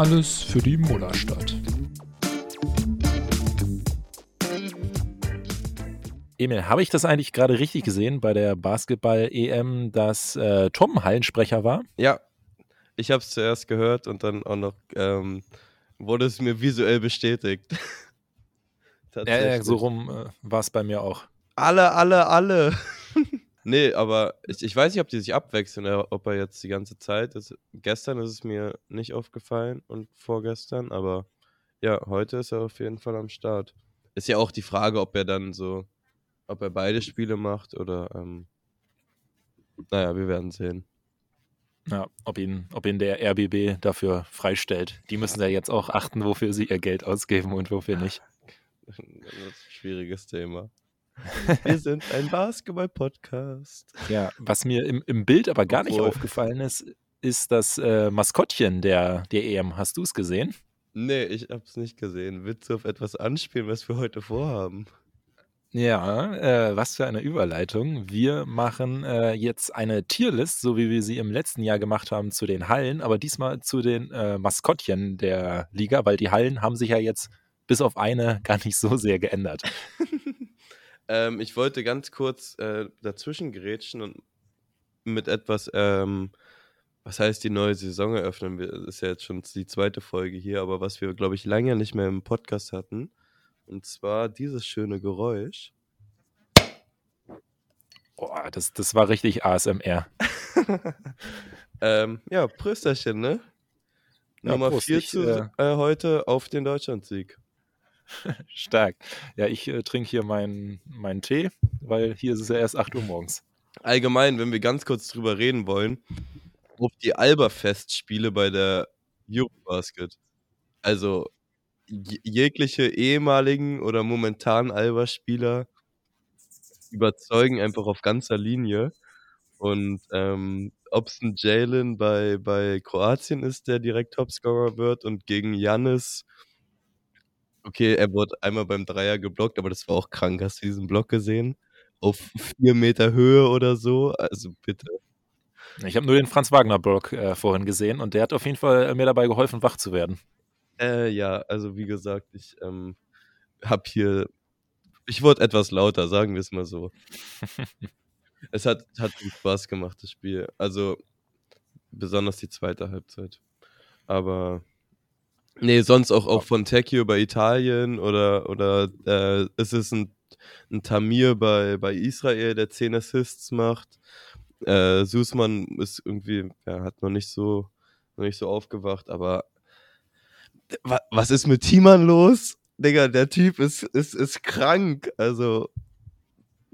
Alles für die Mullerstadt. Emil, habe ich das eigentlich gerade richtig gesehen bei der Basketball-EM, dass äh, Tom Hallensprecher war? Ja, ich habe es zuerst gehört und dann auch noch ähm, wurde es mir visuell bestätigt. ja, so rum äh, war es bei mir auch. Alle, alle, alle. Nee, aber ich, ich weiß nicht, ob die sich abwechseln, ob er jetzt die ganze Zeit ist. Gestern ist es mir nicht aufgefallen und vorgestern, aber ja, heute ist er auf jeden Fall am Start. Ist ja auch die Frage, ob er dann so, ob er beide Spiele macht oder, ähm, naja, wir werden sehen. Ja, ob ihn, ob ihn der RBB dafür freistellt. Die müssen ja jetzt auch achten, wofür sie ihr Geld ausgeben und wofür nicht. Das ist ein schwieriges Thema. Wir sind ein Basketball-Podcast. Ja, was mir im, im Bild aber gar Obwohl. nicht aufgefallen ist, ist das äh, Maskottchen der, der EM. Hast du es gesehen? Nee, ich hab's nicht gesehen. Willst du auf etwas anspielen, was wir heute vorhaben? Ja, äh, was für eine Überleitung. Wir machen äh, jetzt eine Tierlist, so wie wir sie im letzten Jahr gemacht haben zu den Hallen, aber diesmal zu den äh, Maskottchen der Liga, weil die Hallen haben sich ja jetzt bis auf eine gar nicht so sehr geändert. ähm, ich wollte ganz kurz äh, dazwischen gerätschen und mit etwas, ähm, was heißt die neue Saison eröffnen? Das ist ja jetzt schon die zweite Folge hier, aber was wir, glaube ich, lange nicht mehr im Podcast hatten und zwar dieses schöne Geräusch. Boah, das, das war richtig ASMR. ähm, ja, Prösterchen, ne? Ja, Nummer 4 zu äh, äh, heute auf den Deutschlandsieg. Stark. Ja, ich äh, trinke hier meinen mein Tee, weil hier ist es ja erst 8 Uhr morgens. Allgemein, wenn wir ganz kurz drüber reden wollen, auf die Alba-Festspiele bei der Eurobasket. Also, jegliche ehemaligen oder momentanen Alba-Spieler überzeugen einfach auf ganzer Linie. Und ähm, ob es ein Jalen bei, bei Kroatien ist, der direkt Topscorer wird und gegen Jannis, okay, er wurde einmal beim Dreier geblockt, aber das war auch krank. Hast du diesen Block gesehen? Auf vier Meter Höhe oder so? Also bitte. Ich habe nur den Franz Wagner-Block äh, vorhin gesehen und der hat auf jeden Fall mir dabei geholfen, wach zu werden. Äh, ja, also wie gesagt, ich ähm, habe hier, ich wurde etwas lauter, sagen wir es mal so. es hat, hat Spaß gemacht, das Spiel. Also besonders die zweite Halbzeit. Aber nee, sonst auch, auch von Tecchio bei Italien oder, oder äh, es ist ein, ein Tamir bei, bei Israel, der 10 Assists macht. Äh, Susman ist irgendwie, ja, hat noch nicht so, noch nicht so aufgewacht, aber was ist mit Timon los? Digga, der Typ ist, ist, ist krank. Also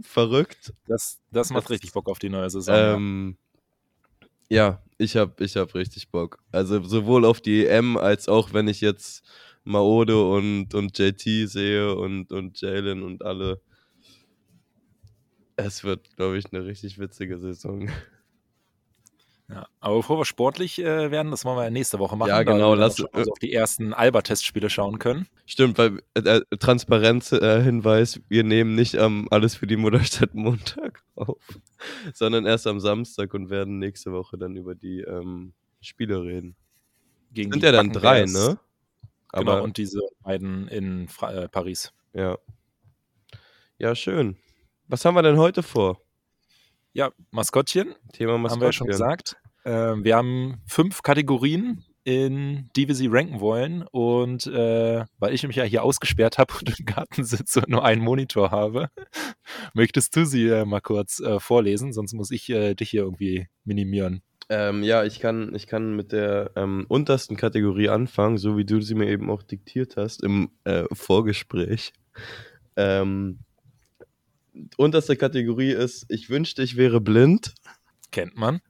verrückt. Das, das macht richtig Bock auf die neue Saison. Ähm, ja, ich hab, ich hab richtig Bock. Also sowohl auf die EM als auch wenn ich jetzt Maode und, und JT sehe und, und Jalen und alle. Es wird, glaube ich, eine richtig witzige Saison. Ja, aber bevor wir sportlich äh, werden, das wollen wir nächste Woche machen. Ja, genau. Lass uns äh, auf die ersten Alba-Testspiele schauen können. Stimmt, weil äh, äh Transparenz-Hinweis, wir nehmen nicht am Alles für die Mutterstadt Montag auf, sondern erst am Samstag und werden nächste Woche dann über die ähm, Spiele reden. Gegen Sind ja dann drei, ne? Genau, aber, genau, und diese beiden in Fra äh, Paris. Ja. Ja, schön. Was haben wir denn heute vor? Ja, Maskottchen. Thema Maskottchen. Haben wir ja schon gesagt. Äh, wir haben fünf Kategorien, in die wir sie ranken wollen. Und äh, weil ich mich ja hier ausgesperrt habe und im Garten sitze und nur einen Monitor habe, möchtest du sie äh, mal kurz äh, vorlesen, sonst muss ich äh, dich hier irgendwie minimieren. Ähm, ja, ich kann, ich kann mit der ähm, untersten Kategorie anfangen, so wie du sie mir eben auch diktiert hast im äh, Vorgespräch. Ähm, unterste Kategorie ist, ich wünschte, ich wäre blind. Kennt man.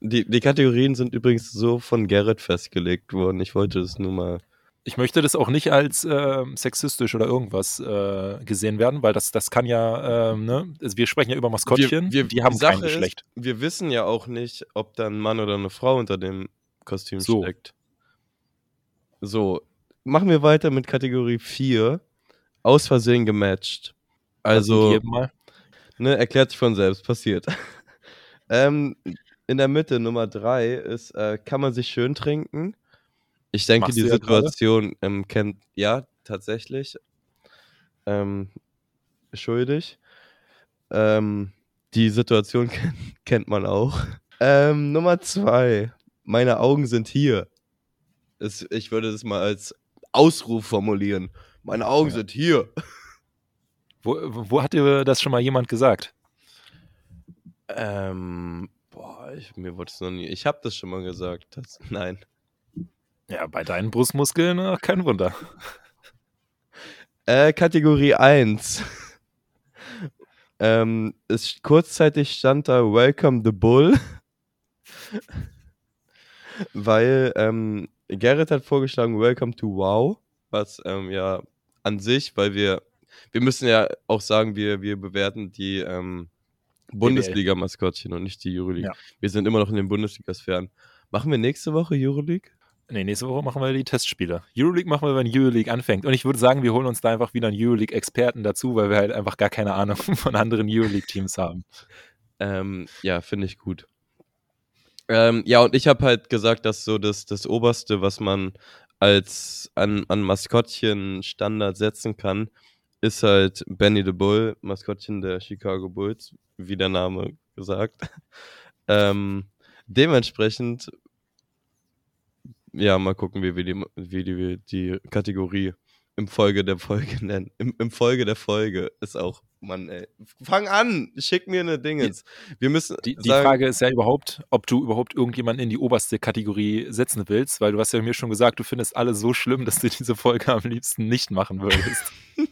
Die, die Kategorien sind übrigens so von Gerrit festgelegt worden. Ich wollte das nur mal. Ich möchte das auch nicht als äh, sexistisch oder irgendwas äh, gesehen werden, weil das, das kann ja, äh, ne? Also wir sprechen ja über Maskottchen, wir, wir, die haben Sache kein Geschlecht. Ist, wir wissen ja auch nicht, ob da ein Mann oder eine Frau unter dem Kostüm so. steckt. So, machen wir weiter mit Kategorie 4. Aus Versehen gematcht. Also, ne, erklärt sich von selbst, passiert. ähm, in der Mitte, Nummer drei, ist, äh, kann man sich schön trinken. Ich denke, Machst die du ja. Situation ähm, kennt, ja, tatsächlich. Ähm, schuldig. Ähm, die Situation kennt, kennt man auch. Ähm, Nummer zwei. Meine Augen sind hier. Es, ich würde das mal als Ausruf formulieren. Meine Augen Ja. sind hier. Wo, wo hat dir das schon mal jemand gesagt? Ähm, boah, ich, mir wurde es noch nie. Ich habe das schon mal gesagt. Das, nein. Ja, bei deinen Brustmuskeln, ach, kein Wunder. Äh, Kategorie 1. ähm, es, kurzzeitig stand da Welcome the Bull. Weil ähm, Gerrit hat vorgeschlagen Welcome to Wow. Was ähm, ja an sich, weil wir, wir müssen ja auch sagen, wir, wir bewerten die ähm, Bundesliga-Maskottchen und nicht die Euroleague. Ja. Wir sind immer noch in den Bundesliga-Sphären. Machen wir nächste Woche Euroleague? Nee, nächste Woche machen wir die Testspiele. Euroleague machen wir, wenn Euroleague anfängt. Und ich würde sagen, wir holen uns da einfach wieder einen Euroleague-Experten dazu, weil wir halt einfach gar keine Ahnung von anderen Euroleague-Teams haben. Ähm, ja, finde ich gut. Ähm, ja, und ich habe halt gesagt, dass so das, das Oberste, was man als an, an Maskottchen Standard setzen kann, ist halt Benny the Bull, Maskottchen der Chicago Bulls, wie der Name gesagt. ähm, dementsprechend, ja, mal gucken, wie wir die, wie die, die Kategorie im Folge der Folge nennen. Im, Im Folge der Folge ist auch, Mann, ey. Fang an! Schick mir eine Dingens. Wir müssen. Die, die sagen, Frage ist ja überhaupt, ob du überhaupt irgendjemanden in die oberste Kategorie setzen willst, weil du hast ja mir schon gesagt, du findest alle so schlimm, dass du diese Folge am liebsten nicht machen würdest.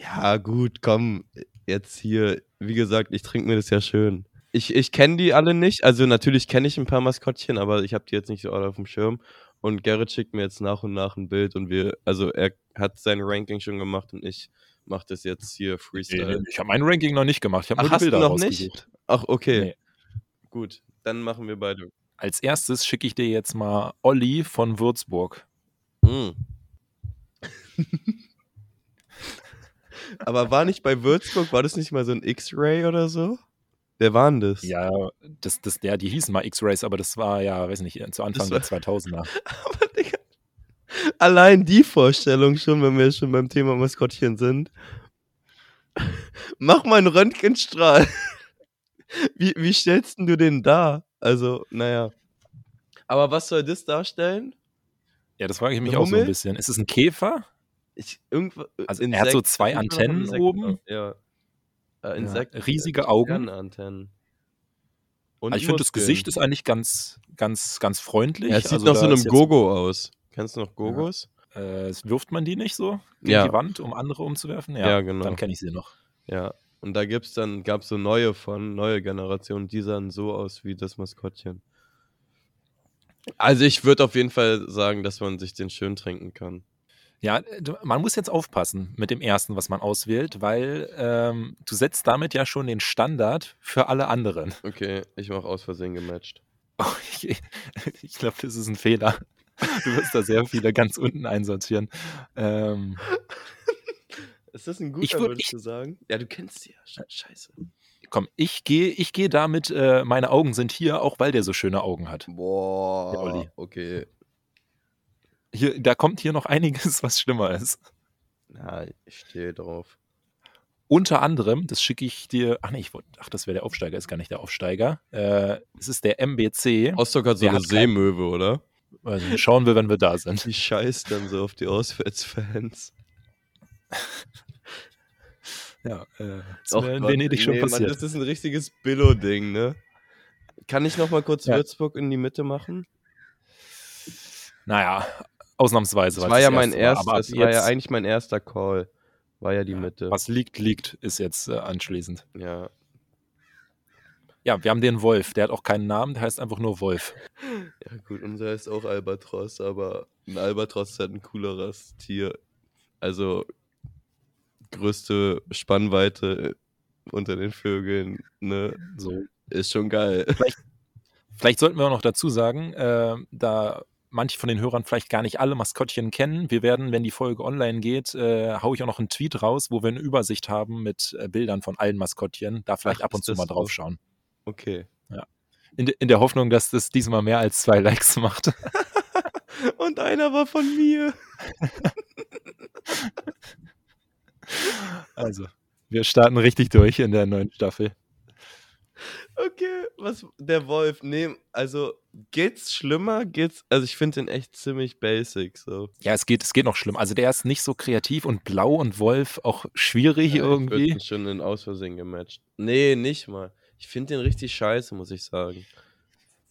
Ja, gut, komm. Jetzt hier, wie gesagt, ich trinke mir das ja schön. Ich, ich kenne die alle nicht. Also, natürlich kenne ich ein paar Maskottchen, aber ich habe die jetzt nicht so alle auf dem Schirm. Und Gerrit schickt mir jetzt nach und nach ein Bild und wir, also er hat sein Ranking schon gemacht und ich mache das jetzt hier Freestyle. ich habe mein Ranking noch nicht gemacht. Ich habe Ach, nur die hast du Bilder noch nicht? Ach, okay. Nee. Gut, dann machen wir beide. Als erstes schicke ich dir jetzt mal Olli von Würzburg. Mm. aber war nicht bei Würzburg, war das nicht mal so ein X-Ray oder so? Wer war denn das? Ja, das, das, der, die hießen mal X-Rays, aber das war ja, weiß nicht, zu Anfang war- der 2000er. Aber Digga, allein die Vorstellung schon, wenn wir schon beim Thema Maskottchen sind. Mach mal einen Röntgenstrahl. Wie, wie stellst denn du den dar? Also, naja. Aber was soll das darstellen? Ja, das frage ich mich auch so ein bisschen. Ist es ein Käfer? Ich, irgendwo, Also, er hat so Insekt- zwei Antennen Insekt- oben. Ja. Äh, Insekt, riesige Augen. Antennen. Und Also ich finde, das. Gesicht ist eigentlich ganz, ganz, ganz freundlich. Ja, es sieht also nach da so einem Gogo aus. Kennst du noch Gogos? Äh, wirft man die nicht so gegen Ja. die Wand, um andere umzuwerfen? Ja, genau. Dann kenne ich sie noch. Ja. Und da gibt's dann, gab's so neue von, neue Generationen, die sahen so aus wie das Maskottchen. Also ich würde auf jeden Fall sagen, dass man sich den schön trinken kann. Ja, man muss jetzt aufpassen mit dem ersten, was man auswählt, weil ähm, du setzt damit ja schon den Standard für alle anderen. Okay, ich mache aus Versehen gematcht. Oh, ich ich glaube, das ist ein Fehler. Du wirst da sehr viele ganz unten einsortieren. Ähm, Ist das ein Ich guter, würd- würdest du sagen? Ja, du kennst sie ja. Sch- Scheiße. komm, ich gehe ich geh damit, äh, meine Augen sind hier, auch weil der so schöne Augen hat. Boah, okay. Hier, da kommt hier noch einiges, was schlimmer ist. Ja, ich stehe drauf. Unter anderem, das schicke ich dir. Ach nee, ich wollte, ach, das wäre der Aufsteiger, ist gar nicht der Aufsteiger. Äh, es ist der MBC. Rostock hat so Der eine hat kein- Seemöwe, oder? Also, schauen wir, wenn wir da sind. Die scheißt dann so auf die Auswärtsfans. Ja, äh, ist Och in Venedig schon nee, Mann, passiert. das ist ein richtiges Billo-Ding, ne? Kann ich noch mal kurz Ja. Würzburg in die Mitte machen? naja, ausnahmsweise. Das war ja das mein erster, das war ja eigentlich mein erster Call. War ja die Mitte. Was liegt, liegt, ist jetzt äh, anschließend. Ja. Ja, wir haben den Wolf. Der hat auch keinen Namen, der heißt einfach nur Wolf. Ja, gut, unser ist auch Albatros, aber ein Albatros ist halt ein cooleres Tier. Also größte Spannweite unter den Vögeln, ne? So. Ist schon geil. Vielleicht sollten wir auch noch dazu sagen, äh, da manche von den Hörern vielleicht gar nicht alle Maskottchen kennen, wir werden, wenn die Folge online geht, äh, haue ich auch noch einen Tweet raus, wo wir eine Übersicht haben mit äh, Bildern von allen Maskottchen. Da vielleicht Ach, ab und zu mal drauf schauen. Okay. In, de, in der Hoffnung, dass das diesmal mehr als zwei Likes macht. Und einer war von mir. Also, wir starten richtig durch in der neuen Staffel. Okay, was der Wolf, nee, also geht's schlimmer? Geht's, also ich finde den echt ziemlich basic so. Ja, es geht, es geht noch schlimm. Also der ist nicht so kreativ und Blau und Wolf auch schwierig Ja, Ich irgendwie. würde schon in Ausversehen gematcht. Nee, nicht mal. Ich finde den richtig scheiße, muss ich sagen.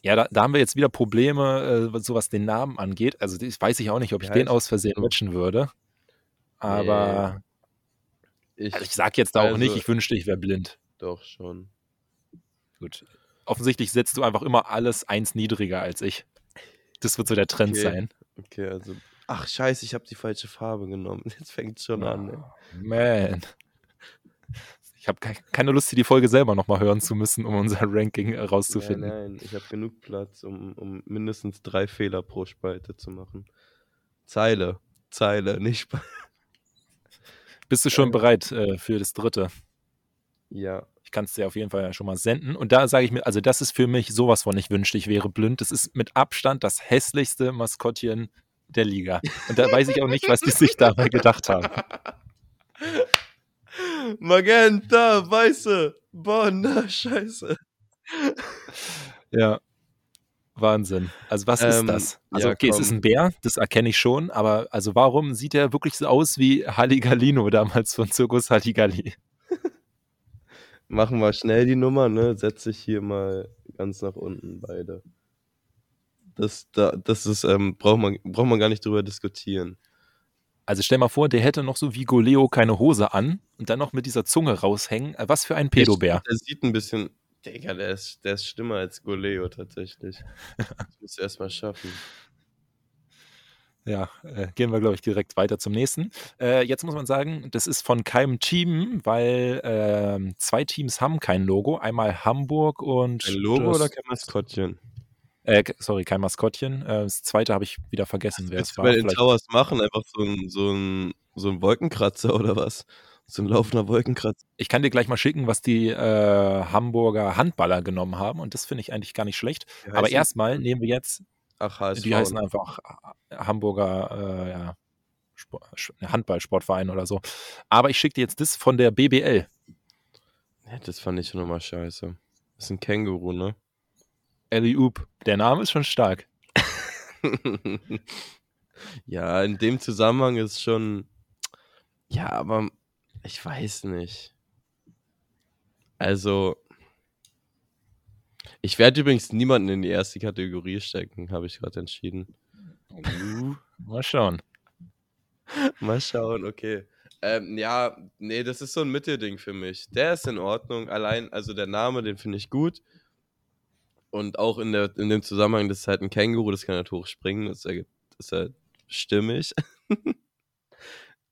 Ja, da, da haben wir jetzt wieder Probleme, äh, was- so was den Namen angeht. Also das weiß ich auch nicht, ob ich den heißt aus Versehen matchen würde. Aber Ich also ich sag jetzt da auch nicht, also- ich wünschte, ich wäre blind. doch schon. Gut. Offensichtlich setzt du einfach immer alles eins niedriger als ich. Das wird so der Trend Okay. sein. Okay, also. Ach, scheiße, ich habe die falsche Farbe genommen. Jetzt fängt schon an. Ey. Man. Ich habe keine Lust, die Folge selber nochmal hören zu müssen, um unser Ranking äh, Nein, nein, ich habe genug Platz, um, um mindestens drei Fehler pro Spalte zu machen. Zeile, Zeile, nicht Spalte. Bist du schon bereit äh, für das dritte? Ja, Ich kann es dir auf jeden Fall schon mal senden. Und da sage ich mir, also das ist für mich sowas von, ich wünschte, ich wäre blind. Das ist mit Abstand das hässlichste Maskottchen der Liga. Und da weiß ich auch nicht, was die sich dabei gedacht haben. Magenta, weiße, Bonn, na, scheiße. Ja. Wahnsinn. Also was ist Ähm, das? Also ja, okay, es ist komm. ein Bär, das erkenne ich schon, aber also warum sieht er wirklich so aus wie Halligalino damals von Zirkus Halligalli? Machen wir schnell die Nummer, ne? Setze ich hier mal ganz nach unten beide. Das, da, das ist, ähm, braucht man, braucht man gar nicht drüber diskutieren. Also stell mal vor, der hätte noch so wie Goleo keine Hose an und dann noch mit dieser Zunge raushängen. Äh, Was für ein Pedobär. Der sieht ein bisschen, Digga, der ist, der ist schlimmer als Goleo tatsächlich. Das musst du erstmal schaffen. Ja, äh, gehen wir, glaube ich, direkt weiter zum nächsten. Äh, jetzt muss man sagen, das ist von keinem Team, weil ähm, zwei Teams haben kein Logo. Einmal Hamburg und. Ein Logo oder kein Maskottchen? Äh, sorry, kein Maskottchen. Äh, das zweite habe ich wieder vergessen, wer es war. bei den Vielleicht- Towers machen? Einfach so ein, so, ein, so ein Wolkenkratzer oder was? So ein laufender Wolkenkratzer. Ich kann dir gleich mal schicken, was die äh, Hamburger Handballer genommen haben. Und das finde ich eigentlich gar nicht schlecht. Aber erstmal nehmen wir jetzt Ach, HSV. Die heißen einfach äh, Hamburger äh, ja, Sport, Handballsportverein oder so. Aber ich schicke dir jetzt das von der BBL. Ja, das fand ich schon immer scheiße. Das ist ein Känguru, ne? Ellie Oop. Der Name ist schon stark. ja, in dem Zusammenhang ist schon. Ja, aber ich weiß nicht. Also. Ich werde übrigens niemanden in die erste Kategorie stecken, habe ich gerade entschieden. Mal schauen. Mal schauen, okay. Ähm, ja, nee, das ist so ein Mittelding für mich. Der ist in Ordnung. Allein, also der Name, den finde ich gut. Und auch in, der, in dem Zusammenhang, das ist halt ein Känguru, das kann halt hoch springen. Das, ergibt, ist halt stimmig.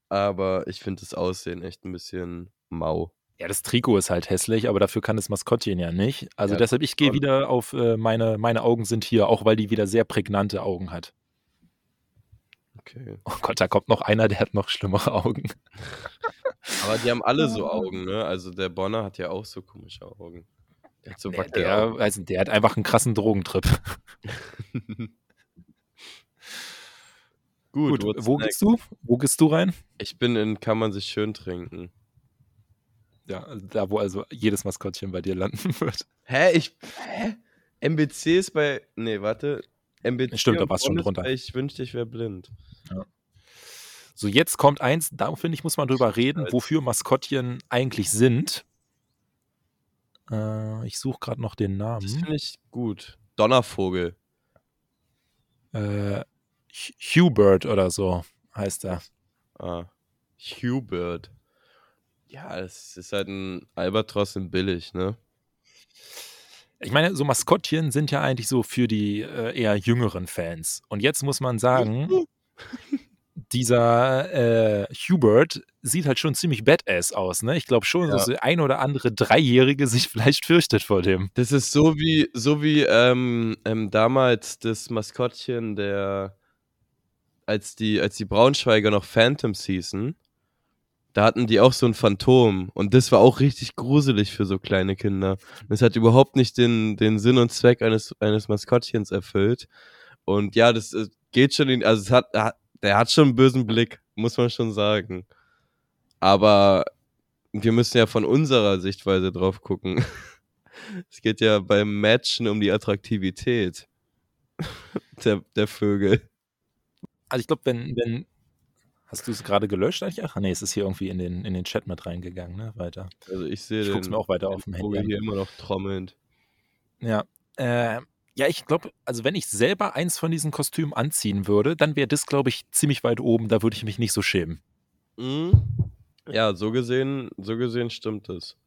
Aber ich finde das Aussehen echt ein bisschen mau. Ja, das Trikot ist halt hässlich, aber dafür kann das Maskottchen ja nicht. Also Ja, deshalb, ich gehe wieder auf äh, meine, meine Augen sind hier, auch weil die wieder sehr prägnante Augen hat. Okay. Oh Gott, da kommt noch einer, der hat noch schlimmere Augen. Aber die haben alle so Augen, ne? Also der Bonner hat ja auch so komische Augen. Der hat so Der, Wackelaugen. der, also der hat einfach einen krassen Drogentrip. Gut, Gut, wo next? gehst du? Wo gehst du rein? Ich bin in Kann man sich schön trinken. Ja, da wo also jedes Maskottchen bei dir landen wird. Hä? Ich. Hä? MBC ist bei. Nee, warte. MBC Stimmt, da warst schon drunter. Ich wünschte, ich wäre blind. So, jetzt kommt eins, da finde ich, muss man drüber reden, Halt. wofür Maskottchen eigentlich sind. Äh, ich suche gerade noch den Das Namen. finde ich gut. Donnervogel. Äh, Hu- Hubert oder so heißt er. Ah. Hubert. Ja, es ist halt ein Albatros in billig, ne? Ich meine, so Maskottchen sind ja eigentlich so für die äh, eher jüngeren Fans. Und jetzt muss man sagen, dieser äh, Hubert sieht halt schon ziemlich badass aus. Ne? Ich glaube schon, Ja. dass der ein oder andere Dreijährige sich vielleicht fürchtet vor dem. Das ist so wie, so wie ähm, ähm, damals das Maskottchen der, als die, als die Braunschweiger noch Phantoms hießen, da hatten die auch so ein Phantom und das war auch richtig gruselig für so kleine Kinder. Das hat überhaupt nicht den, den Sinn und Zweck eines, eines Maskottchens erfüllt. Und ja, das äh, geht schon in, also es hat- der hat schon einen bösen Blick, muss man schon sagen. Aber wir müssen ja von unserer Sichtweise drauf gucken. Es geht ja beim Matchen um die Attraktivität der, der Vögel. Also ich glaube, wenn, wenn. Hast du es gerade gelöscht eigentlich? Ach nee, es ist hier irgendwie in den, in den Chat mit reingegangen, ne? Weiter. Also ich sehe Ich guck's den, mir auch weiter auf dem Vogel Handy hier an. immer noch trommelnd. Ja. Äh, ja, ich glaube, also wenn ich selber eins von diesen Kostümen anziehen würde, dann wäre das, glaube ich, ziemlich weit oben. Da würde ich mich nicht so schämen. Mhm. Ja, so gesehen, so gesehen stimmt es.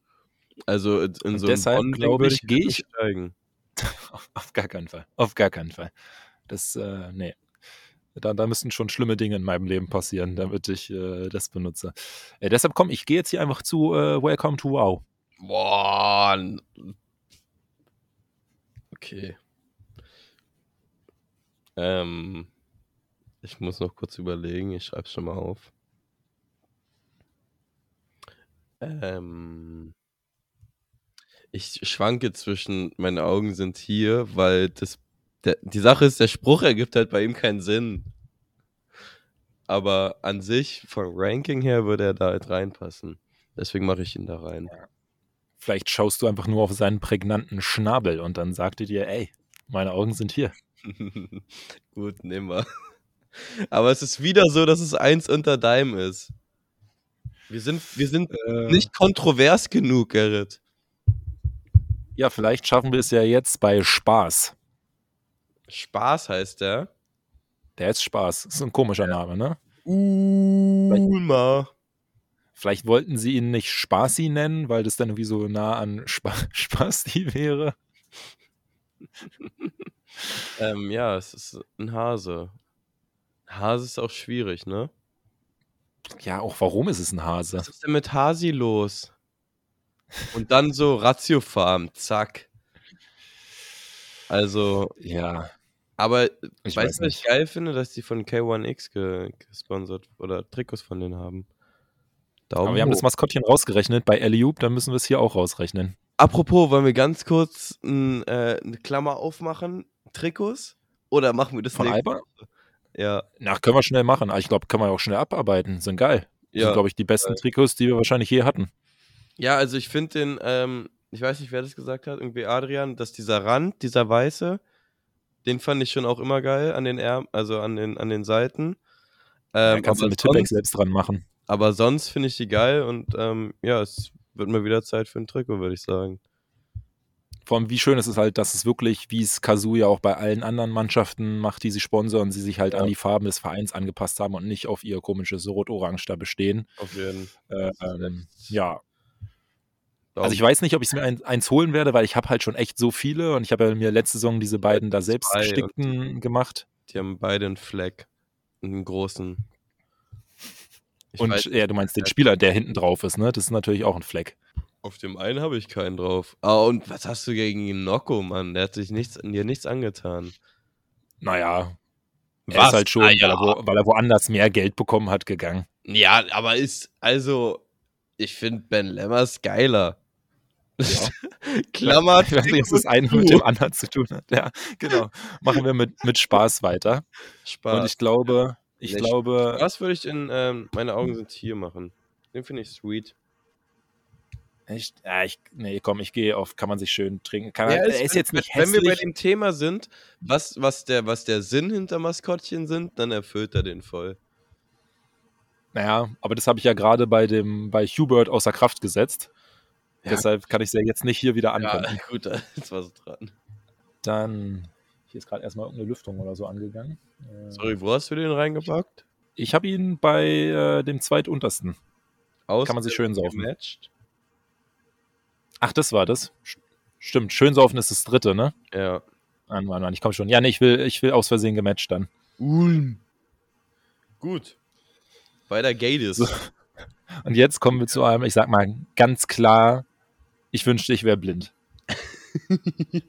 Also in Und so deshalb, Bonn-Ding glaube ich, gehe ich- steigen. Auf, gar keinen Fall. Auf gar keinen Fall. Das, äh, nee. Da, da müssten schon schlimme Dinge in meinem Leben passieren, damit ich äh, das benutze. Äh, deshalb komm, ich gehe jetzt hier einfach zu äh, Welcome to Wow. Boah. Okay. Ähm, ich muss noch kurz überlegen. Ich schreibe schon mal auf. Ähm, ich schwanke zwischen, meine Augen sind hier, weil das, der, die Sache ist, der Spruch ergibt halt bei ihm keinen Sinn. Aber an sich, vom Ranking her, würde er da halt reinpassen. Deswegen mache ich ihn da rein. Vielleicht schaust du einfach nur auf seinen prägnanten Schnabel und dann sagt er dir, ey, meine Augen sind hier. Gut, nehmen wir. Aber es ist wieder so, dass es eins unter deinem ist. Wir sind, wir sind Äh, nicht kontrovers genug, Gerrit. Ja, vielleicht schaffen wir es ja jetzt bei Spaß. Spaß heißt der. Der ist Spaß. Ist ein komischer Name, ne? Ulma. Vielleicht wollten sie ihn nicht Spaßi nennen, weil das dann irgendwie so nah an Spa Spasti wäre. Ähm, ja, es ist ein Hase. Hase ist auch schwierig, ne? Ja, auch warum ist es ein Hase? Was ist denn mit Hasi los? Und dann so Ratiofarm, zack. Also, Ja, aber ich weißt weiß du, was ich geil finde, dass die von K1X ge gesponsert oder Trikots von denen haben. Daumen Aber wir haben das hoch. Maskottchen rausgerechnet bei Eliub, dann müssen wir es hier auch rausrechnen. Apropos, wollen wir ganz kurz n, äh, eine Klammer aufmachen? Trikots? Oder machen wir das Von nächste Alba? Woche? Ja, Na, können wir schnell machen. Aber ich glaube, können wir auch schnell abarbeiten. Sind geil. ja. Sind, glaube ich, die besten Trikots, die wir wahrscheinlich je hatten. Ja, also ich finde den, ähm, ich weiß nicht, wer das gesagt hat, irgendwie Adrian, dass dieser Rand, dieser weiße, den fand ich schon auch immer geil an den Ärm, also an den, an den Seiten. Ähm, kannst du aber, mit Tippex sonst, selbst dran machen. aber sonst finde ich die geil und ähm, ja, es wird mal wieder Zeit für ein Trikot, würde ich sagen. Vor allem, wie schön ist es halt, dass es wirklich, wie es Kazuya auch bei allen anderen Mannschaften macht, die sie sponsern, sie sich halt Ja. an die Farben des Vereins angepasst haben und nicht auf ihr komisches Rot-Orange da bestehen. Auf jeden Äh, ist ähm, ja, also ich weiß nicht, ob ich mir ein, eins holen werde, weil ich habe halt schon echt so viele und ich habe ja mir letzte Saison diese beiden da selbst gestickten gemacht. Die haben beide einen Fleck. Einen großen. Ich und weiß, ja, du meinst den Spieler, der hinten drauf ist, ne? Das ist natürlich auch ein Fleck. Auf dem einen habe ich keinen drauf. Ah, und was hast du gegen Nocco, Mann? Der hat sich nichts, dir nichts angetan. Naja, er Was? ist halt schon, Ah, weil, er wo, weil er woanders mehr Geld bekommen hat, gegangen. Ja, aber ist, also, ich finde Ben Lemmers geiler. Ja. Klammer. Ich weiß nicht, was das eine mit dem anderen zu tun hat. Ja, genau. Machen wir mit, mit Spaß weiter. Spaß. Und ich glaube, ich Nee, glaube, Was würde ich in, ähm, meine Augen sind hier machen? Den finde ich sweet. Ich, ja, ich, nee, komm, ich gehe auf, kann man sich schön trinken. Kann, Ja, er es- ist wenn- jetzt nicht wenn wir bei hässlich. dem Thema sind, was, was, der, was der Sinn hinter Maskottchen sind, dann erfüllt er den voll. Naja, aber das habe ich ja gerade bei dem, bei Hubert außer Kraft gesetzt. Ja. Deshalb kann ich es ja jetzt nicht hier wieder Ja, anwenden. gut, da ist was dran. Dann, hier ist gerade erstmal irgendeine Lüftung oder so angegangen. Äh, Sorry, wo hast du den reingepackt? Ich habe ihn bei äh, dem zweituntersten. Aus Kann man sich schön saufen. Gematcht? Ach, das war das. Stimmt, schön saufen ist das dritte, ne? Ja. Mann, Mann, Mann, ich komme schon. Ja, nee, ich will, ich will aus Versehen gematcht dann. Ulm. Gut. Weiter geht es. So. Und jetzt kommen wir zu einem, ich sag mal ganz klar, ich wünschte, ich wäre blind.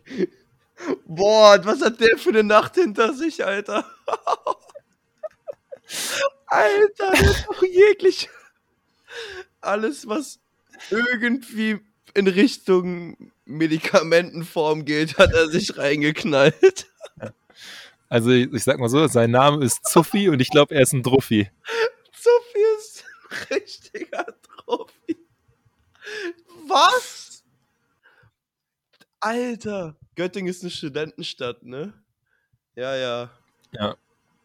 Boah, was hat der für eine Nacht hinter sich, Alter? Alter, der hat doch jeglich alles, was irgendwie in Richtung Medikamentenform geht, hat er sich reingeknallt. Also ich, ich sag mal so, sein Name ist Zuffi und ich glaube, er ist ein Druffi. Sophie ist ein richtiger Trophy. Was? Alter, Göttingen ist eine Studentenstadt, ne? Ja, ja. Ja.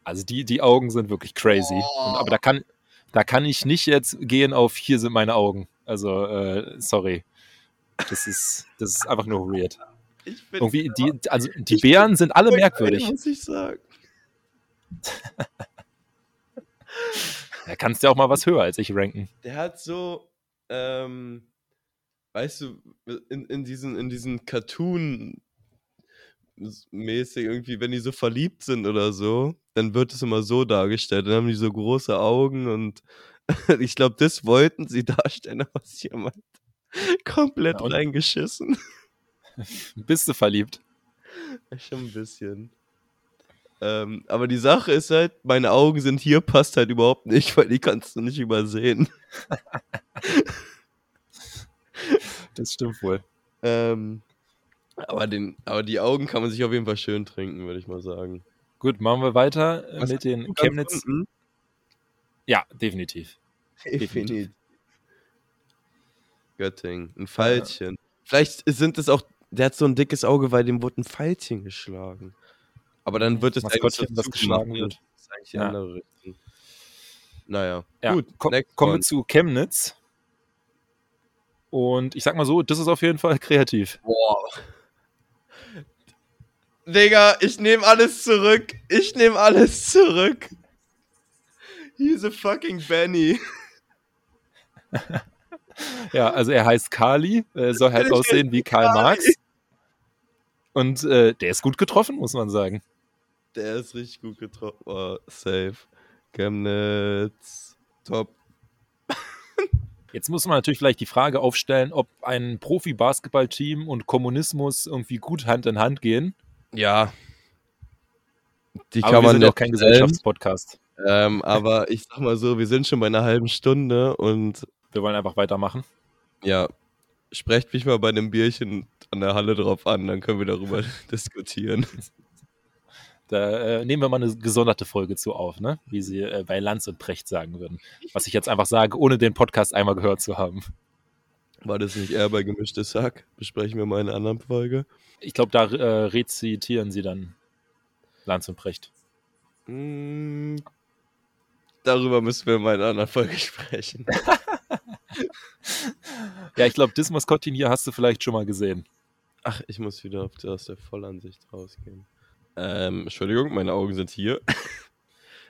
Also die, die Augen sind wirklich crazy. Und, aber da kann, da kann ich nicht jetzt gehen auf hier sind meine Augen. Also, äh, sorry. Das ist, das ist einfach nur weird. Ich Irgendwie, die, also die Ich Bären sind alle merkwürdig. Muss ich sagen. Da kannst du ja auch mal was höher als ich ranken. Der hat so, ähm, weißt du, in, in diesen, in diesen Cartoon mäßig irgendwie, wenn die so verliebt sind oder so, dann wird es immer so dargestellt. Dann haben die so große Augen und ich glaube, das wollten sie darstellen, aber es ist jemand komplett Ja, reingeschissen. Bist du verliebt? Schon ein bisschen. Ähm, aber die Sache ist halt, meine Augen sind hier, passt halt überhaupt nicht, weil die kannst du nicht übersehen. Das stimmt wohl. Ähm, aber, den, aber die Augen kann man sich auf jeden Fall schön trinken, würde ich mal sagen. Gut, machen wir weiter Was mit den Chemnitz. unten? Ja, definitiv. Definitiv. Göttingen. Ein Pfeilchen. Vielleicht sind es auch, der hat so ein dickes Auge, weil dem wurde ein Pfeilchen geschlagen. Aber dann wird es Maskottchen, eigentlich das geschlagen gemacht, wird. Das ist eigentlich die Ja. andere Richtung. Naja. Ja, Gut, komm, next kommen wir zu Chemnitz. Und ich sag mal so, das ist auf jeden Fall kreativ. Boah. Digga, ich nehme alles zurück. Ich nehme alles zurück. He's a fucking Benny. Ja, also er heißt Kali, äh, soll halt aussehen wie Karl. Marx. Und äh, der ist gut getroffen, muss man sagen. Der ist richtig gut getroffen. Oh, safe. Chemnitz. Top. Jetzt muss man natürlich vielleicht die Frage aufstellen, ob ein Profi-Basketball-Team und Kommunismus irgendwie gut Hand in Hand gehen. Ja. Die Aber kann wir man sind auch kein. Gesellschaftspodcast. Ähm, aber ich sag mal so, wir sind schon bei einer halben Stunde und Wir wollen einfach weitermachen. ja, sprecht mich mal bei einem Bierchen an der Halle drauf an, dann können wir darüber diskutieren. Da äh, nehmen wir mal eine gesonderte Folge zu auf, ne? Wie sie äh, bei Lanz und Precht sagen würden. Was ich jetzt einfach sage, ohne den Podcast einmal gehört zu haben. War das nicht eher bei gemischtes Hack? Besprechen wir mal in einer anderen Folge. Ich glaube, da äh, rezitieren sie dann Lanz und Precht. Mm, darüber müssen wir mal in einer anderen Folge sprechen. Ja, ich glaube, das Maskottchen hier hast du vielleicht schon mal gesehen. Ach, ich muss wieder auf die, aus der Vollansicht rausgehen. Ähm, Entschuldigung, meine Augen sind hier.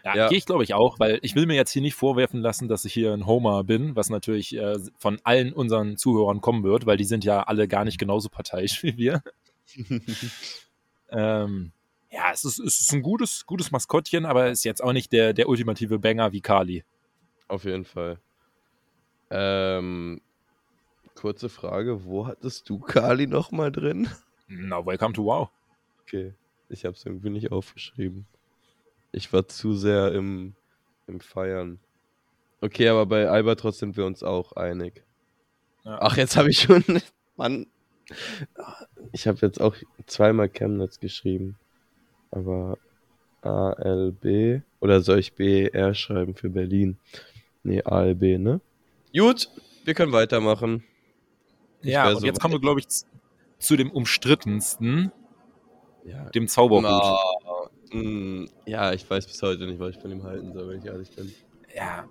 Ja, Ja. gehe ich glaube ich auch, weil ich will mir jetzt hier nicht vorwerfen lassen, dass ich hier ein Homer bin, was natürlich äh, von allen unseren Zuhörern kommen wird, weil die sind ja alle gar nicht genauso parteiisch wie wir. ähm, ja, es ist, es ist ein gutes, gutes Maskottchen, aber ist jetzt auch nicht der, der ultimative Banger wie Kali. Auf jeden Fall. Ähm, kurze Frage, wo hattest du Kali nochmal drin? Na, welcome to Wow. Okay, ich habe es irgendwie nicht aufgeschrieben. Ich war zu sehr im, im Feiern. Okay, aber bei Albatros sind wir uns auch einig. Ja. Ach, jetzt habe ich schon. Mann. Ich habe jetzt auch zweimal Chemnitz geschrieben. Aber ALB. Oder soll ich BR schreiben für Berlin? Nee, ALB, ne? Gut, wir können weitermachen. Ich Ja, und so jetzt kommen wir, glaube ich, zu dem umstrittensten, Ja, dem Zauberhut. Ah, mm, ja, ich weiß bis heute nicht, was ich von ihm halten soll, wenn ich ehrlich bin. Ja,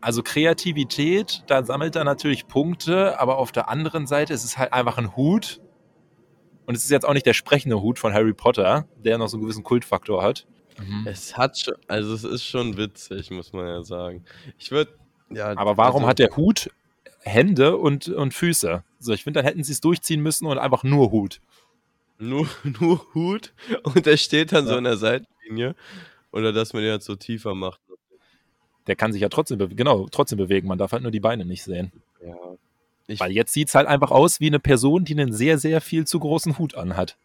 also Kreativität, da sammelt er natürlich Punkte, aber auf der anderen Seite ist es halt einfach ein Hut. Und es ist jetzt auch nicht der sprechende Hut von Harry Potter, der noch so einen gewissen Kultfaktor hat. Es hat schon, also es ist schon witzig, muss man ja sagen. Ich würde, ja. Aber warum also, hat der Hut Hände und, und Füße? So, ich finde, dann hätten sie es durchziehen müssen und einfach nur Hut. nur, nur Hut und der steht dann so Ja. in der Seitenlinie? Oder dass man den halt so tiefer macht? Der kann sich ja trotzdem, genau, trotzdem bewegen. Man darf halt nur die Beine nicht sehen. Ja. Ich, Weil jetzt sieht es halt einfach aus wie eine Person, die einen sehr, sehr viel zu großen Hut anhat.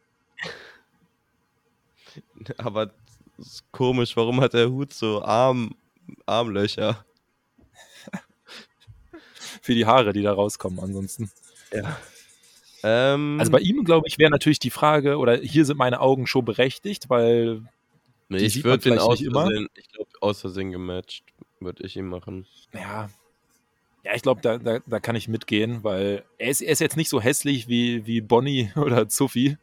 aber komisch, warum hat der Hut so Arm, Armlöcher? Für die Haare, die da rauskommen ansonsten. Ja. Ähm, Also bei ihm, glaube ich, wäre natürlich die Frage, oder hier sind meine Augen schon berechtigt, weil Nee, ich würde den aus. Versehen, ich glaube, aus Versehen gematcht, würde ich ihn machen. Ja. Ja, ich glaube, da, da, da kann ich mitgehen, weil er ist, er ist jetzt nicht so hässlich wie, wie Bonnie oder Zuffy.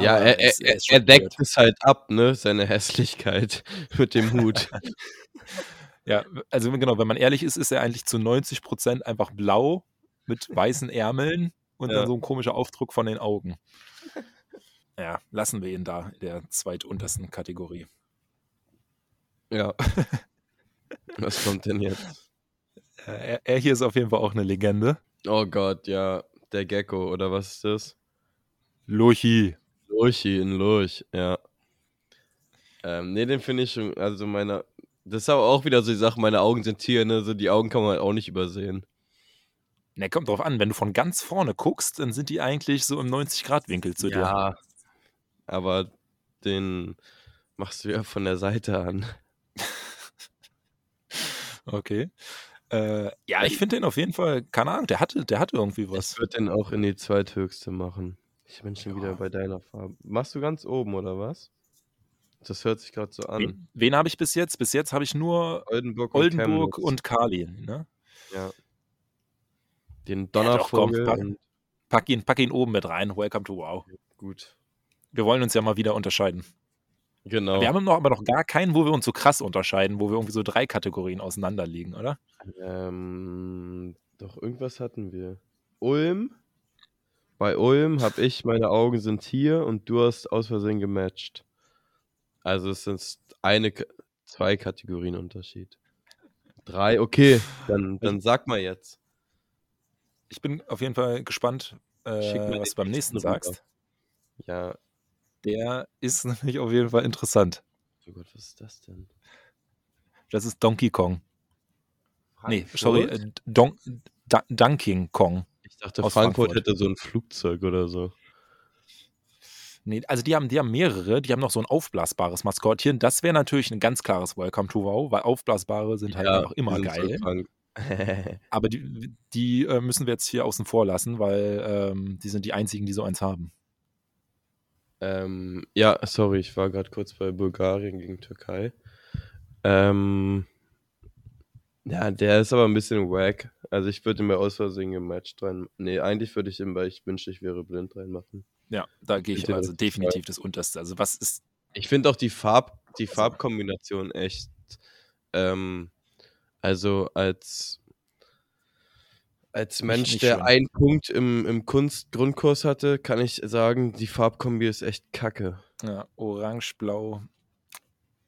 ja, er, er, er, er deckt es halt ab, ne, seine Hässlichkeit mit dem Hut. Ja, also genau, wenn man ehrlich ist, ist er eigentlich zu 90 Prozent einfach blau mit weißen Ärmeln und Ja. dann so ein komischer Aufdruck von den Augen. Ja, lassen wir ihn da in der zweituntersten Kategorie. ja. Was kommt denn jetzt? Er, er hier ist auf jeden Fall auch eine Legende. Oh Gott, ja, der Gecko, oder was ist das? Lochi. Lurchi in Lurch, ja. Ähm, nee, den finde ich schon, also meine, das ist aber auch wieder so die Sache, meine Augen sind Tiere, ne, so die Augen kann man halt auch nicht übersehen. Ne, kommt drauf an, wenn du von ganz vorne guckst, dann sind die eigentlich so im 90-Grad-Winkel zu dir. ja, aber den machst du ja von der Seite an. Okay. Äh, ja, ich finde den auf jeden Fall, keine Ahnung, der hatte, der hatte irgendwie Ich was. würde den auch in die zweithöchste machen. Ich bin schon Ja. wieder bei deiner Farbe. Machst du ganz oben, oder was? Das hört sich gerade so an. Wen, wen habe ich bis jetzt? Bis jetzt habe ich nur Oldenburg, Oldenburg Chemnitz. und Kali. Ne? Ja. Den Ja, doch, komm, Donnervogel pack- und Pack, ihn, pack ihn oben mit rein. Welcome to Wow. gut. Wir wollen uns ja mal wieder unterscheiden. Genau. Wir haben noch, aber noch gar keinen, wo wir uns so krass unterscheiden, wo wir irgendwie so drei Kategorien auseinanderliegen, oder? Ähm, doch, irgendwas hatten wir. Ulm. Bei Ulm habe ich, meine Augen sind hier und du hast aus Versehen gematcht. Also es sind eine, zwei Kategorien Unterschied. Drei, okay, dann, dann sag mal jetzt. Ich bin auf jeden Fall gespannt, Schick äh, was du beim nächsten sagst. Ja, Der ist nämlich auf jeden Fall interessant. oh Gott, was ist das denn? Das ist Donkey Kong. Nee, Frankfurt? sorry, äh, Don Dunking Kong. Ich dachte, aus Frankfurt, Frankfurt. hätte so ein Flugzeug oder so. Nee, also die haben, die haben mehrere, die haben noch so ein aufblasbares Maskottchen. Das wäre natürlich ein ganz klares Welcome to Wow, weil aufblasbare sind halt einfach die immer geil. So. Aber die, die äh, müssen wir jetzt hier außen vor lassen, weil ähm, die sind die einzigen, die so eins haben. Ähm, ja, sorry, ich war gerade kurz bei Bulgarien gegen Türkei. Ähm, ja, der ist aber ein bisschen wack. Also ich würde ihn bei aus Versehen gematcht rein. Nee, eigentlich würde ich ihn bei Ich wünschte, ich wäre blind reinmachen. Ja, da gehe ich Bitte, also definitiv das unterste. Also was ist, Ich finde auch die Farb, die Farbkombination echt, ähm, also als, als Mensch, der schön. einen Punkt im, im Kunstgrundkurs hatte, kann ich sagen, die Farbkombi ist echt kacke. ja, orange, blau,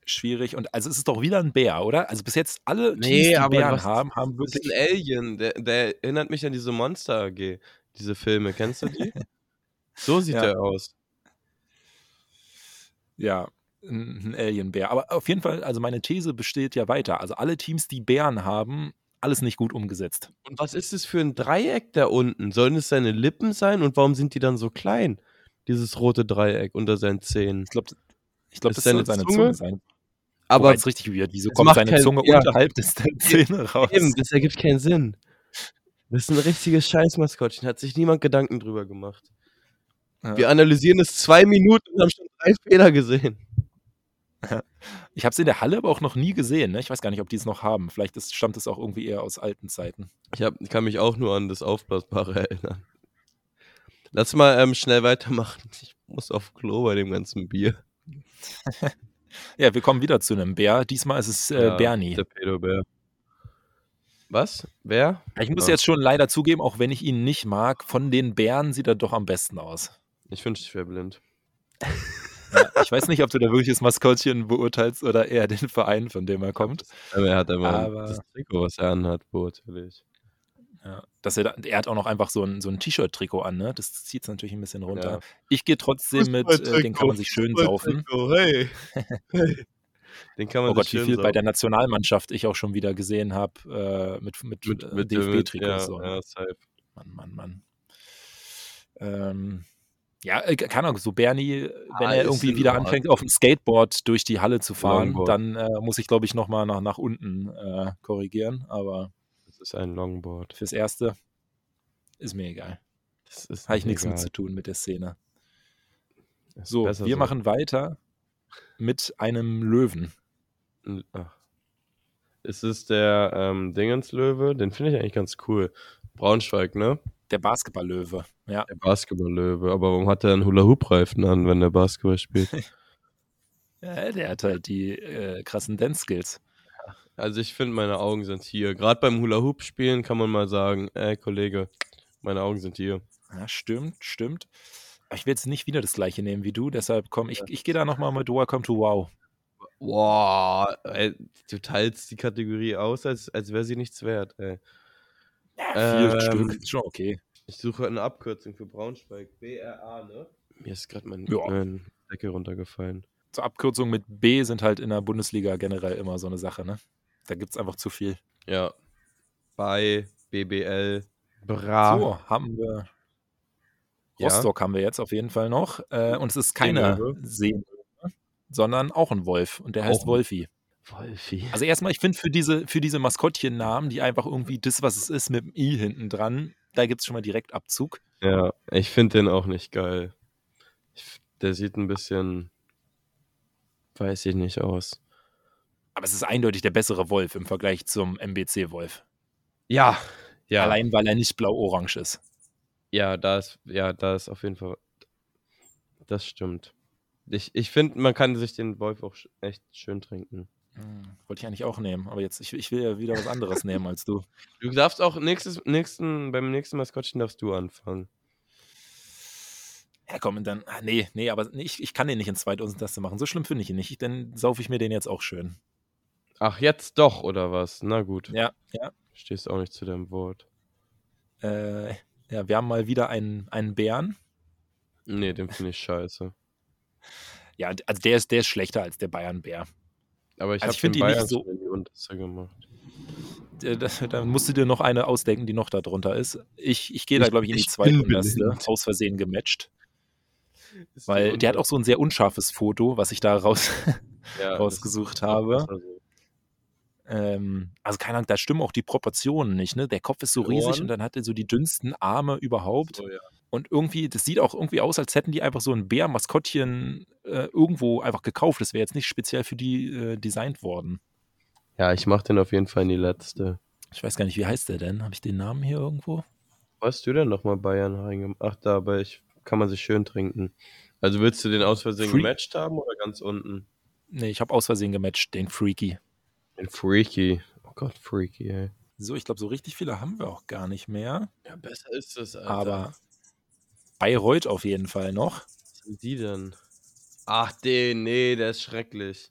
schwierig. Und also es ist doch wieder ein Bär, oder? Also bis jetzt alle Teams, Nee, die aber Bären was- haben, haben Das ist wirklich ein Alien, der, der erinnert mich an diese Monster AG, diese Filme. Kennst du die? so sieht Ja. der aus. Ja, ein Alien-Bär. Aber auf jeden Fall, also meine These besteht ja weiter. Also alle Teams, die Bären haben, alles nicht gut umgesetzt. Und was ist es für ein Dreieck da unten? Sollen es seine Lippen sein? Und warum sind die dann so klein? Dieses rote Dreieck unter seinen Zähnen. Ich glaube, ich glaub, Ist das seine soll seine Zunge? Zunge sein. Aber Wobei es richtig weird. Wieso es kommt macht seine keinen- Zunge ja. unterhalb des der Zähne raus? eben, das ergibt keinen Sinn. Das ist ein richtiges Scheißmaskottchen. Hat sich niemand Gedanken drüber gemacht. Ja. Wir analysieren es zwei Minuten und haben schon drei Fehler gesehen. Ich habe es in der Halle aber auch noch nie gesehen. Ne? Ich weiß gar nicht, ob die es noch haben. Vielleicht ist, stammt es auch irgendwie eher aus alten Zeiten. Ich, hab, ich kann mich auch nur an das Aufblasbare erinnern. Lass mal ähm, schnell weitermachen. Ich muss auf Klo bei dem ganzen Bier. Ja, wir kommen wieder zu einem Bär. Diesmal ist es äh, Ja, Bernie. Der Pedobär. Was? Wer? Ich muss Ja. jetzt schon leider zugeben, auch wenn ich ihn nicht mag, von den Bären sieht er doch am besten aus. Ich wünschte, ich wäre blind. Ja, ich weiß nicht, ob du da wirklich das Maskottchen beurteilst oder eher den Verein, von dem er kommt. Aber er hat immer Aber- das Trikot, was er anhat, beurteile ich. Ja, dass er, da, er hat auch noch einfach so ein, so ein T-Shirt-Trikot an, ne? Das zieht es natürlich ein bisschen runter. Ja. Ich gehe trotzdem mit, äh, den kann man sich schön saufen. Hey. hey. Den kann man Oh Gott, wie viel bei saufen. der Nationalmannschaft ich auch schon wieder gesehen habe äh, mit, mit, mit, äh, mit dem- DFB-Trikots. Ja, so. ja, safe. Mann, Mann, Mann. Ähm, ja, äh, keine Ahnung, so Bernie, wenn Ah, er irgendwie wieder Ordnung. anfängt, auf dem Skateboard durch die Halle zu fahren, Longboard. dann äh, muss ich, glaube ich, nochmal nach, nach unten äh, korrigieren. Aber Das ist ein Longboard. fürs Erste ist mir egal. Das ist Habe ich nichts mit zu tun mit der Szene. Ist So, wir machen weiter mit einem Löwen. Ach. Ist es der ähm, Dingenslöwe? Den finde ich eigentlich ganz cool. Braunschweig, ne? Der Basketballlöwe. Ja. Der Basketballlöwe. Aber warum hat er einen Hula-Hoop-Reifen an, wenn er Basketball spielt? ja der hat halt die äh, krassen Dance-Skills. Also ich finde, meine Augen sind hier. Gerade beim Hula-Hoop-Spielen kann man mal sagen, ey Kollege, meine Augen sind hier. Ja, stimmt, stimmt. Aber ich will jetzt nicht wieder das gleiche nehmen wie du, deshalb komm, ich, ich gehe da nochmal mit Welcome to Wow. Wow, ey, du teilst die Kategorie aus, als, als wäre sie nichts wert, ey. Vier Ähm, Stück, ist schon okay. Ich suche eine Abkürzung für Braunschweig. BRA, ne? Mir ist gerade mein, Ja. mein Decke runtergefallen. Zur Abkürzung mit B sind halt in der Bundesliga generell immer so eine Sache, ne? Da gibt es einfach zu viel. Ja. Bei BBL. Bra. So, haben wir. Ja. Rostock haben wir jetzt auf jeden Fall noch. Äh, und es ist keine. Seelöwe, sondern auch ein Wolf. Und der heißt Auch ein- Wolfi. Wolfi. Also erstmal, ich finde für diese, für diese Maskottchennamen, die einfach irgendwie das, was es ist, mit dem I hinten dran, da gibt es schon mal direkt Abzug. Ja, ich finde den auch nicht geil. Ich, der sieht ein bisschen, weiß ich nicht aus. Aber es ist eindeutig der bessere Wolf im Vergleich zum MBC-Wolf. Ja, ja, Allein, weil er nicht blau-orange ist. ja, da ist, ja, da ist auf jeden Fall, das stimmt. Ich, ich finde, man kann sich den Wolf auch echt schön trinken. Hm, wollte ich eigentlich auch nehmen, aber jetzt, ich, ich will ja wieder was anderes nehmen als du. Du darfst auch nächstes, nächsten, beim nächsten Maskottchen darfst du anfangen. Ja, komm, und dann, ah, nee, nee, aber nee, ich, ich kann den nicht in 2000 Taste machen. So schlimm finde ich ihn nicht. Dann saufe ich mir den jetzt auch schön. Ach, jetzt doch, oder was? Na gut. Ja, ja. Stehst auch nicht zu deinem Wort. Äh, ja, wir haben mal wieder einen, einen Bären. Nee, den finde ich scheiße. Ja, also der ist, der ist schlechter als der Bayern-Bär. Aber ich Also habe ich find den ihn nicht so- die Unterste gemacht. Da, da musst du dir noch eine ausdenken, die noch da drunter ist. Ich, ich gehe da, glaube ich, in die bin zweithundertste, aus Versehen gematcht. Ist die Weil der hat auch so ein sehr unscharfes Foto, was ich da raus, Ja, rausgesucht das- habe. das war so. Ähm, also keine Ahnung, da stimmen auch die Proportionen nicht. Ne? Der Kopf ist so Die riesig und dann hat er so die dünnsten Arme überhaupt. So, ja. Und irgendwie, das sieht auch irgendwie aus, als hätten die einfach so ein Bär-Maskottchen äh, irgendwo einfach gekauft. Das wäre jetzt nicht speziell für die äh, designt worden. ja, ich mach den auf jeden Fall in die letzte. Ich weiß gar nicht, wie heißt der denn? Habe ich den Namen hier irgendwo? Wo hast du denn nochmal Bayern reingemacht? Ach, da, aber ich kann man sich schön trinken. Also willst du den aus Versehen Free- gematcht haben oder ganz unten? Nee, ich habe aus Versehen gematcht, den Freaky. Den Freaky. Oh Gott, Freaky, ey. So, ich glaube, so richtig viele haben wir auch gar nicht mehr. Ja, besser ist es, Alter. Aber Bayreuth auf jeden Fall noch. Was sind die denn? Ach, den, nee, der ist schrecklich.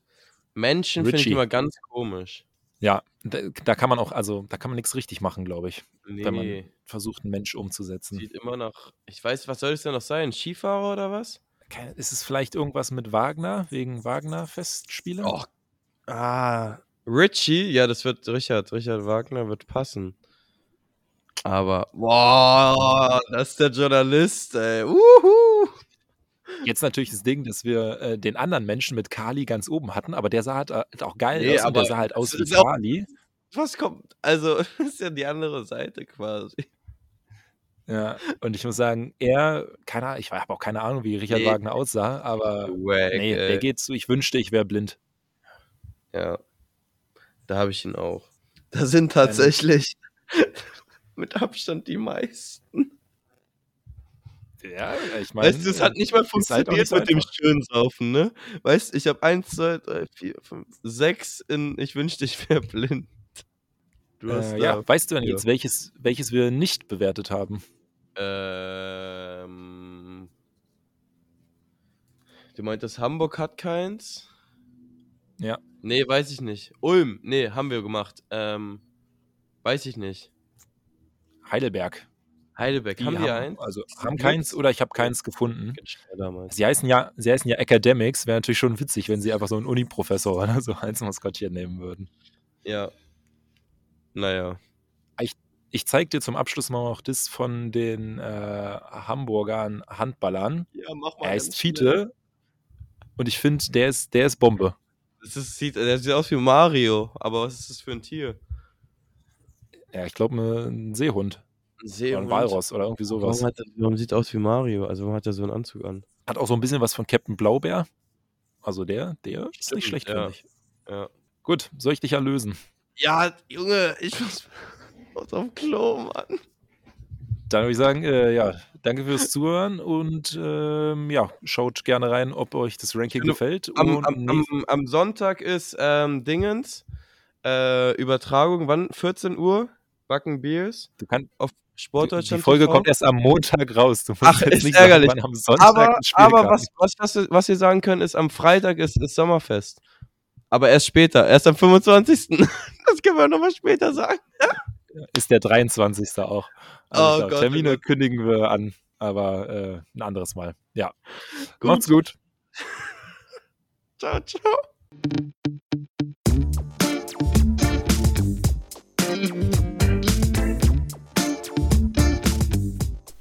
Menschen finde ich immer ganz komisch. Ja, da, da kann man auch, also da kann man nichts richtig machen, glaube ich, Nee, wenn man versucht, einen Mensch umzusetzen. sieht immer nach. Ich weiß, was soll es denn noch sein? Skifahrer oder was? Ist es vielleicht irgendwas mit Wagner, wegen Wagner-Festspiele? Och. Ah. Richie, ja, das wird Richard. Richard Wagner wird passen. Aber, boah, das ist der Journalist, ey. Uhu. Jetzt natürlich das Ding, dass wir äh, den anderen Menschen mit Kali ganz oben hatten, aber der sah halt äh, auch geil Nee, aus und der sah halt aus wie Kali. Was kommt? Also, das ist ja die andere Seite quasi. Ja, und ich muss sagen, er, keine Ahnung, ich habe auch keine Ahnung, wie Richard Nee. Wagner aussah, aber Wack, nee, der geht so, ich wünschte, ich wäre blind. Ja. Da habe ich ihn auch. Da sind tatsächlich mit Abstand die meisten. Ja, ich meine. Weißt du, es hat nicht mal halt funktioniert nicht mit dem einfach. schönen Saufen, ne? Weißt du, ich habe eins, zwei, drei, vier, fünf, sechs in Ich wünschte, ich wäre blind. Du hast Äh, ja, weißt du denn ja. jetzt, welches, welches wir nicht bewertet haben? Ähm, du meintest, Hamburg hat keins? Ja. Nee, weiß ich nicht. Ulm, nee, haben wir gemacht. Ähm, weiß ich nicht. Heidelberg. Heidelberg, haben die eins? Also haben die keins oder ich habe keins gefunden. Sie heißen ja, sie heißen ja Academics. Wäre natürlich schon witzig, wenn sie einfach so einen Uni-Professor oder so als Maskottchen nehmen würden. Ja. Naja. Ich zeige dir zum Abschluss mal noch das von den äh, Hamburgern Handballern. Ja, mach Er heißt Fiete. Und ich finde, der ist, der ist Bombe. Das ist, sieht, der sieht aus wie Mario, aber was ist das für ein Tier? Ja, ich glaube, ein Seehund. Ein Oder Seehund. ein Walross oder irgendwie sowas. Warum, hat er, warum sieht er aus wie Mario? Also warum hat er so einen Anzug an? Hat auch so ein bisschen was von Captain Blaubeer. Also der, der ist nicht Stimmt, schlecht, ja. finde ich. Ja. Gut, soll ich dich erlösen? Ja, Junge, ich muss, muss auf Klo, Mann. Dann würde ich sagen, äh, ja, danke fürs Zuhören und ähm, ja, schaut gerne rein, ob euch das Ranking Genau. gefällt. Am, am, am, am Sonntag ist ähm, Dingens äh, Übertragung, wann? 14 Uhr? Backen Beers du kannst, auf die, Sportdeutschland. die Folge TV. kommt erst am Montag raus. Du musst Ach, jetzt ist nicht ärgerlich. sagen, am Sonntag aber, aber was, was, was, was wir sagen können, ist, am Freitag ist, ist Sommerfest. Aber erst später, erst am 25. das können wir nochmal später sagen. ist der 23. auch. Also Oh Gott, Termine Gott. kündigen wir an, aber äh, ein anderes Mal. Ja. Gut. Macht's gut. Ciao, ciao.